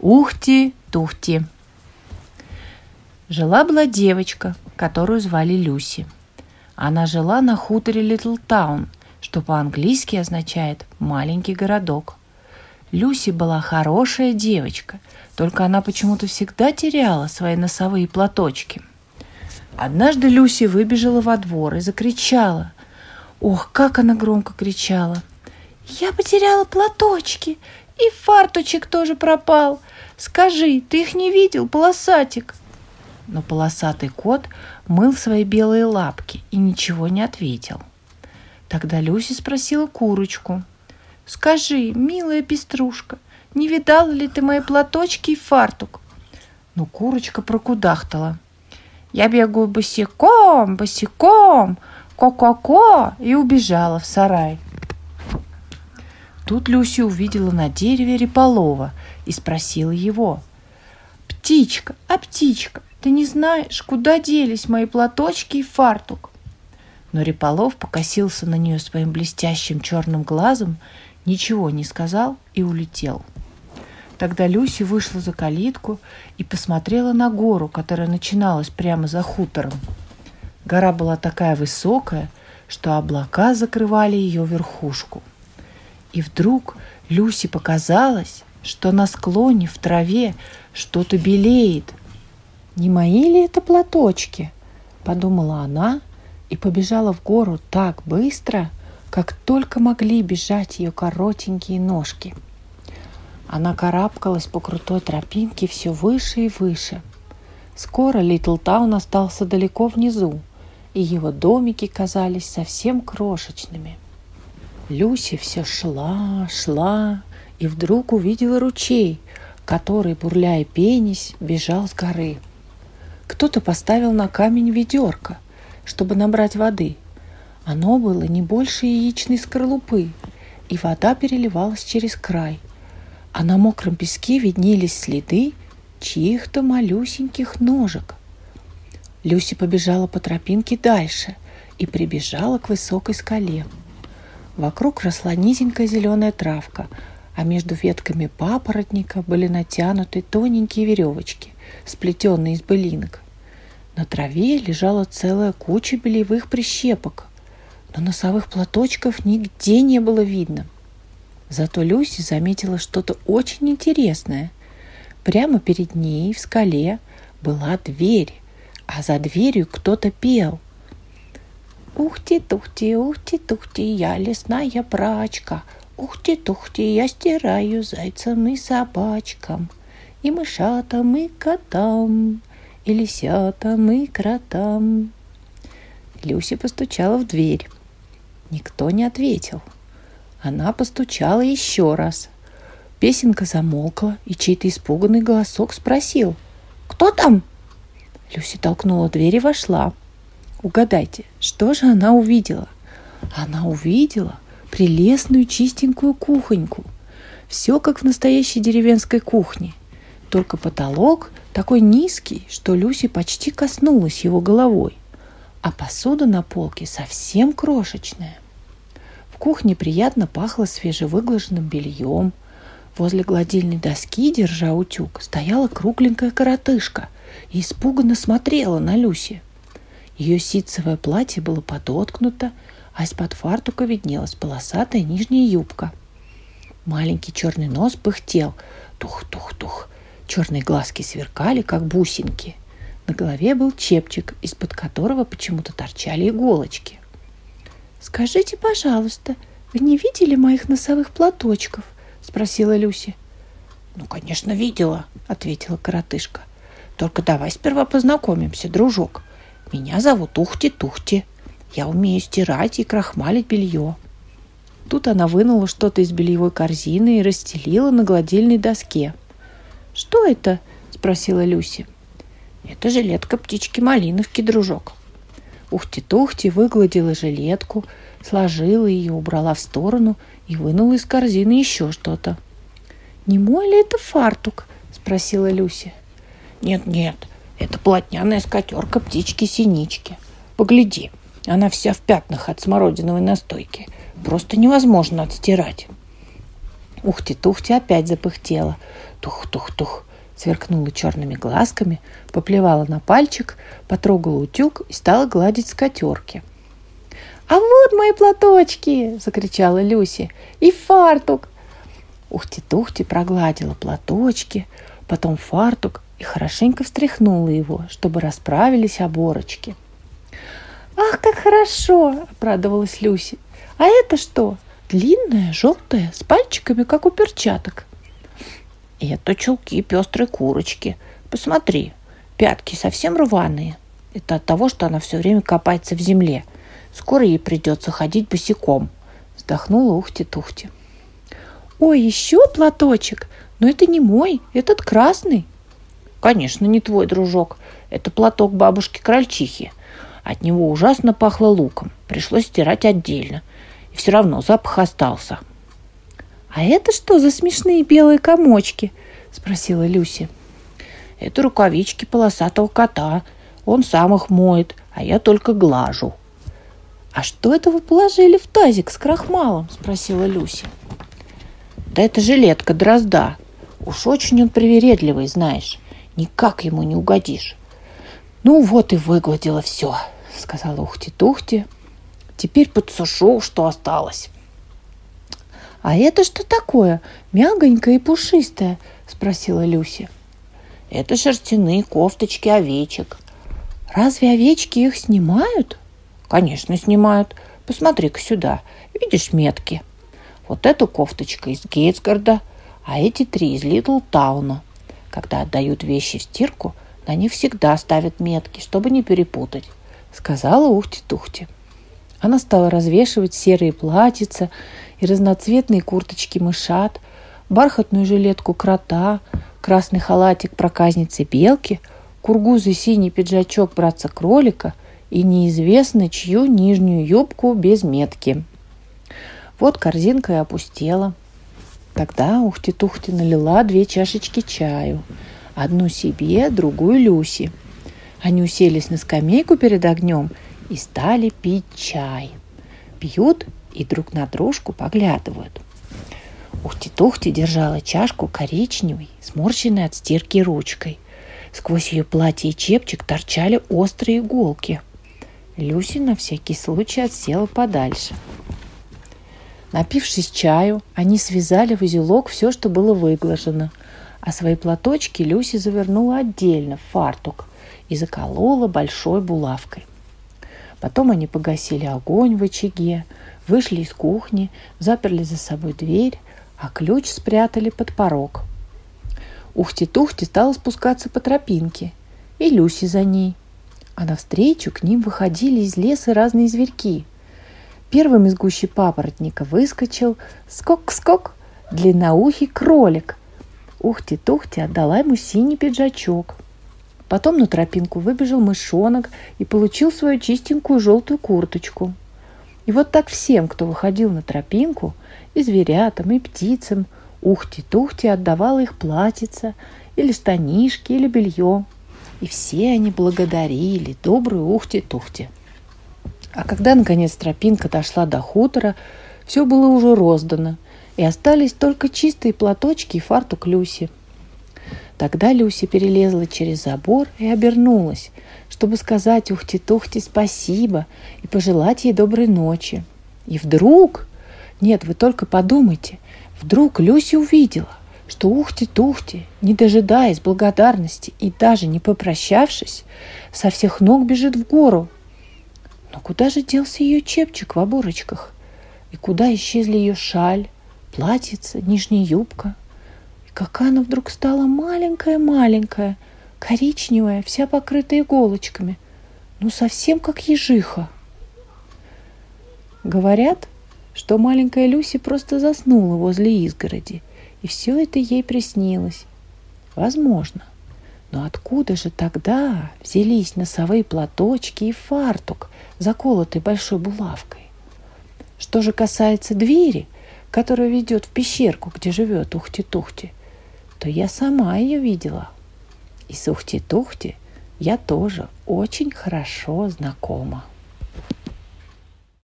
Ухти-тухти. Жила-была девочка, которую звали Люси. Она жила на хуторе Литл Таун, что по-английски означает «маленький городок». Люси была хорошая девочка, только она почему-то всегда теряла свои носовые платочки. Однажды Люси выбежала во двор и закричала. Ох, как она громко кричала! «Я потеряла платочки! И фарточек тоже пропал! Скажи, ты их не видел, полосатик?» Но полосатый кот мыл свои белые лапки и ничего не ответил. Тогда Люси спросила курочку. «Скажи, милая пеструшка, не видала ли ты мои платочки и фартук?» Но курочка прокудахтала. «Я бегаю босиком, босиком, ко-ко-ко!» и убежала в сарай. Тут Люси увидела на дереве Реполова и спросила его. «Птичка, а птичка, ты не знаешь, куда делись мои платочки и фартук?» Но Реполов покосился на нее своим блестящим черным глазом, ничего не сказал и улетел. Тогда Люси вышла за калитку и посмотрела на гору, которая начиналась прямо за хутором. Гора была такая высокая, что облака закрывали ее верхушку – и вдруг Люси показалось, что на склоне в траве что-то белеет. «Не мои ли это платочки?» – подумала она и побежала в гору так быстро, как только могли бежать ее коротенькие ножки. Она карабкалась по крутой тропинке все выше и выше. Скоро Литл Таун остался далеко внизу, и его домики казались совсем крошечными – Люси все шла, шла и вдруг увидела ручей, который, бурляя пенись, бежал с горы. Кто-то поставил на камень ведерко, чтобы набрать воды. Оно было не больше яичной скорлупы, и вода переливалась через край. А на мокром песке виднелись следы чьих-то малюсеньких ножек. Люси побежала по тропинке дальше и прибежала к высокой скале – Вокруг росла низенькая зеленая травка, а между ветками папоротника были натянуты тоненькие веревочки, сплетенные из былинок. На траве лежала целая куча белевых прищепок, но носовых платочков нигде не было видно. Зато Люси заметила что-то очень интересное. Прямо перед ней в скале была дверь, а за дверью кто-то пел – Ухти-тухти, ухти-тухти, я лесная прачка. Ухти-тухти, я стираю зайцам и собачкам, И мышатам, и котам, и лисятам, и кротам. Люся постучала в дверь. Никто не ответил. Она постучала еще раз. Песенка замолкла, и чей-то испуганный голосок спросил. «Кто там?» Люся толкнула дверь и вошла. Угадайте, что же она увидела? Она увидела прелестную чистенькую кухоньку. Все как в настоящей деревенской кухне. Только потолок такой низкий, что Люси почти коснулась его головой. А посуда на полке совсем крошечная. В кухне приятно пахло свежевыглаженным бельем. Возле гладильной доски, держа утюг, стояла кругленькая коротышка и испуганно смотрела на Люси – ее ситцевое платье было подоткнуто, а из-под фартука виднелась полосатая нижняя юбка. Маленький черный нос пыхтел. Тух-тух-тух. Черные глазки сверкали, как бусинки. На голове был чепчик, из-под которого почему-то торчали иголочки. «Скажите, пожалуйста, вы не видели моих носовых платочков?» – спросила Люси. «Ну, конечно, видела», – ответила коротышка. «Только давай сперва познакомимся, дружок. Меня зовут Ухти-Тухти. Я умею стирать и крахмалить белье. Тут она вынула что-то из бельевой корзины и расстелила на гладильной доске. «Что это?» – спросила Люси. «Это жилетка птички-малиновки, дружок». Ухти-Тухти выгладила жилетку, сложила ее, убрала в сторону и вынула из корзины еще что-то. «Не мой ли это фартук?» – спросила Люси. «Нет-нет, это полотняная скатерка птички-синички. Погляди, она вся в пятнах от смородиновой настойки. Просто невозможно отстирать. Ухти-тухти опять запыхтела. Тух-тух-тух. Сверкнула черными глазками, поплевала на пальчик, потрогала утюг и стала гладить скатерки. «А вот мои платочки!» – закричала Люси. «И фартук!» Ухти-тухти прогладила платочки, потом фартук и хорошенько встряхнула его, чтобы расправились оборочки. «Ах, как хорошо!» – обрадовалась Люси. «А это что?» Длинная, желтая, с пальчиками, как у перчаток. Это чулки пестрой курочки. Посмотри, пятки совсем рваные. Это от того, что она все время копается в земле. Скоро ей придется ходить босиком. Вздохнула Ухти-Тухти. Ой, еще платочек. Но это не мой, этот красный. Конечно, не твой, дружок. Это платок бабушки Крольчихи. От него ужасно пахло луком. Пришлось стирать отдельно – все равно запах остался. «А это что за смешные белые комочки?» – спросила Люси. «Это рукавички полосатого кота. Он сам их моет, а я только глажу». «А что это вы положили в тазик с крахмалом?» – спросила Люси. «Да это жилетка дрозда. Уж очень он привередливый, знаешь. Никак ему не угодишь». «Ну вот и выгладила все», — сказала Ухти-Тухти, Теперь подсушу, что осталось. «А это что такое? Мягонькое и пушистое?» – спросила Люси. «Это шерстяные кофточки овечек». «Разве овечки их снимают?» «Конечно, снимают. Посмотри-ка сюда. Видишь метки? Вот эту кофточка из Гейтсгарда, а эти три из Литлтауна. Когда отдают вещи в стирку, на них всегда ставят метки, чтобы не перепутать», – сказала Ухти-Тухти. Она стала развешивать серые платьица и разноцветные курточки мышат, бархатную жилетку крота, красный халатик проказницы белки, кургузый синий пиджачок братца-кролика и неизвестно чью нижнюю юбку без метки. Вот корзинка и опустела. Тогда Ухти-Тухти налила две чашечки чаю. Одну себе, другую Люси. Они уселись на скамейку перед огнем – и стали пить чай. Пьют и друг на дружку поглядывают. Ухти-тухти держала чашку коричневой, сморщенной от стирки ручкой. Сквозь ее платье и чепчик торчали острые иголки. Люси на всякий случай отсела подальше. Напившись чаю, они связали в узелок все, что было выглажено, а свои платочки Люси завернула отдельно в фартук и заколола большой булавкой. Потом они погасили огонь в очаге, вышли из кухни, заперли за собой дверь, а ключ спрятали под порог. Ухти-тухти стала спускаться по тропинке, и Люси за ней. А навстречу к ним выходили из леса разные зверьки. Первым из гущи папоротника выскочил скок-скок длинноухий кролик. Ухти-тухти отдала ему синий пиджачок – Потом на тропинку выбежал мышонок и получил свою чистенькую желтую курточку. И вот так всем, кто выходил на тропинку, и зверятам, и птицам, ухти-тухти отдавала их платьица, или штанишки, или белье. И все они благодарили добрую ухти-тухти. А когда, наконец, тропинка дошла до хутора, все было уже роздано, и остались только чистые платочки и фартук Люси – Тогда Люси перелезла через забор и обернулась, чтобы сказать Ухти-Тухти спасибо и пожелать ей доброй ночи. И вдруг, нет, вы только подумайте, вдруг Люси увидела, что Ухти-Тухти, не дожидаясь благодарности и даже не попрощавшись, со всех ног бежит в гору. Но куда же делся ее чепчик в оборочках? И куда исчезли ее шаль, платьице, нижняя юбка – Какая она вдруг стала маленькая-маленькая, коричневая, вся покрытая иголочками. Ну, совсем как ежиха. Говорят, что маленькая Люси просто заснула возле изгороди, и все это ей приснилось. Возможно. Но откуда же тогда взялись носовые платочки и фартук, заколотый большой булавкой? Что же касается двери, которая ведет в пещерку, где живет Ухти-Тухти, то я сама ее видела. И с Ухти-Тухти я тоже очень хорошо знакома.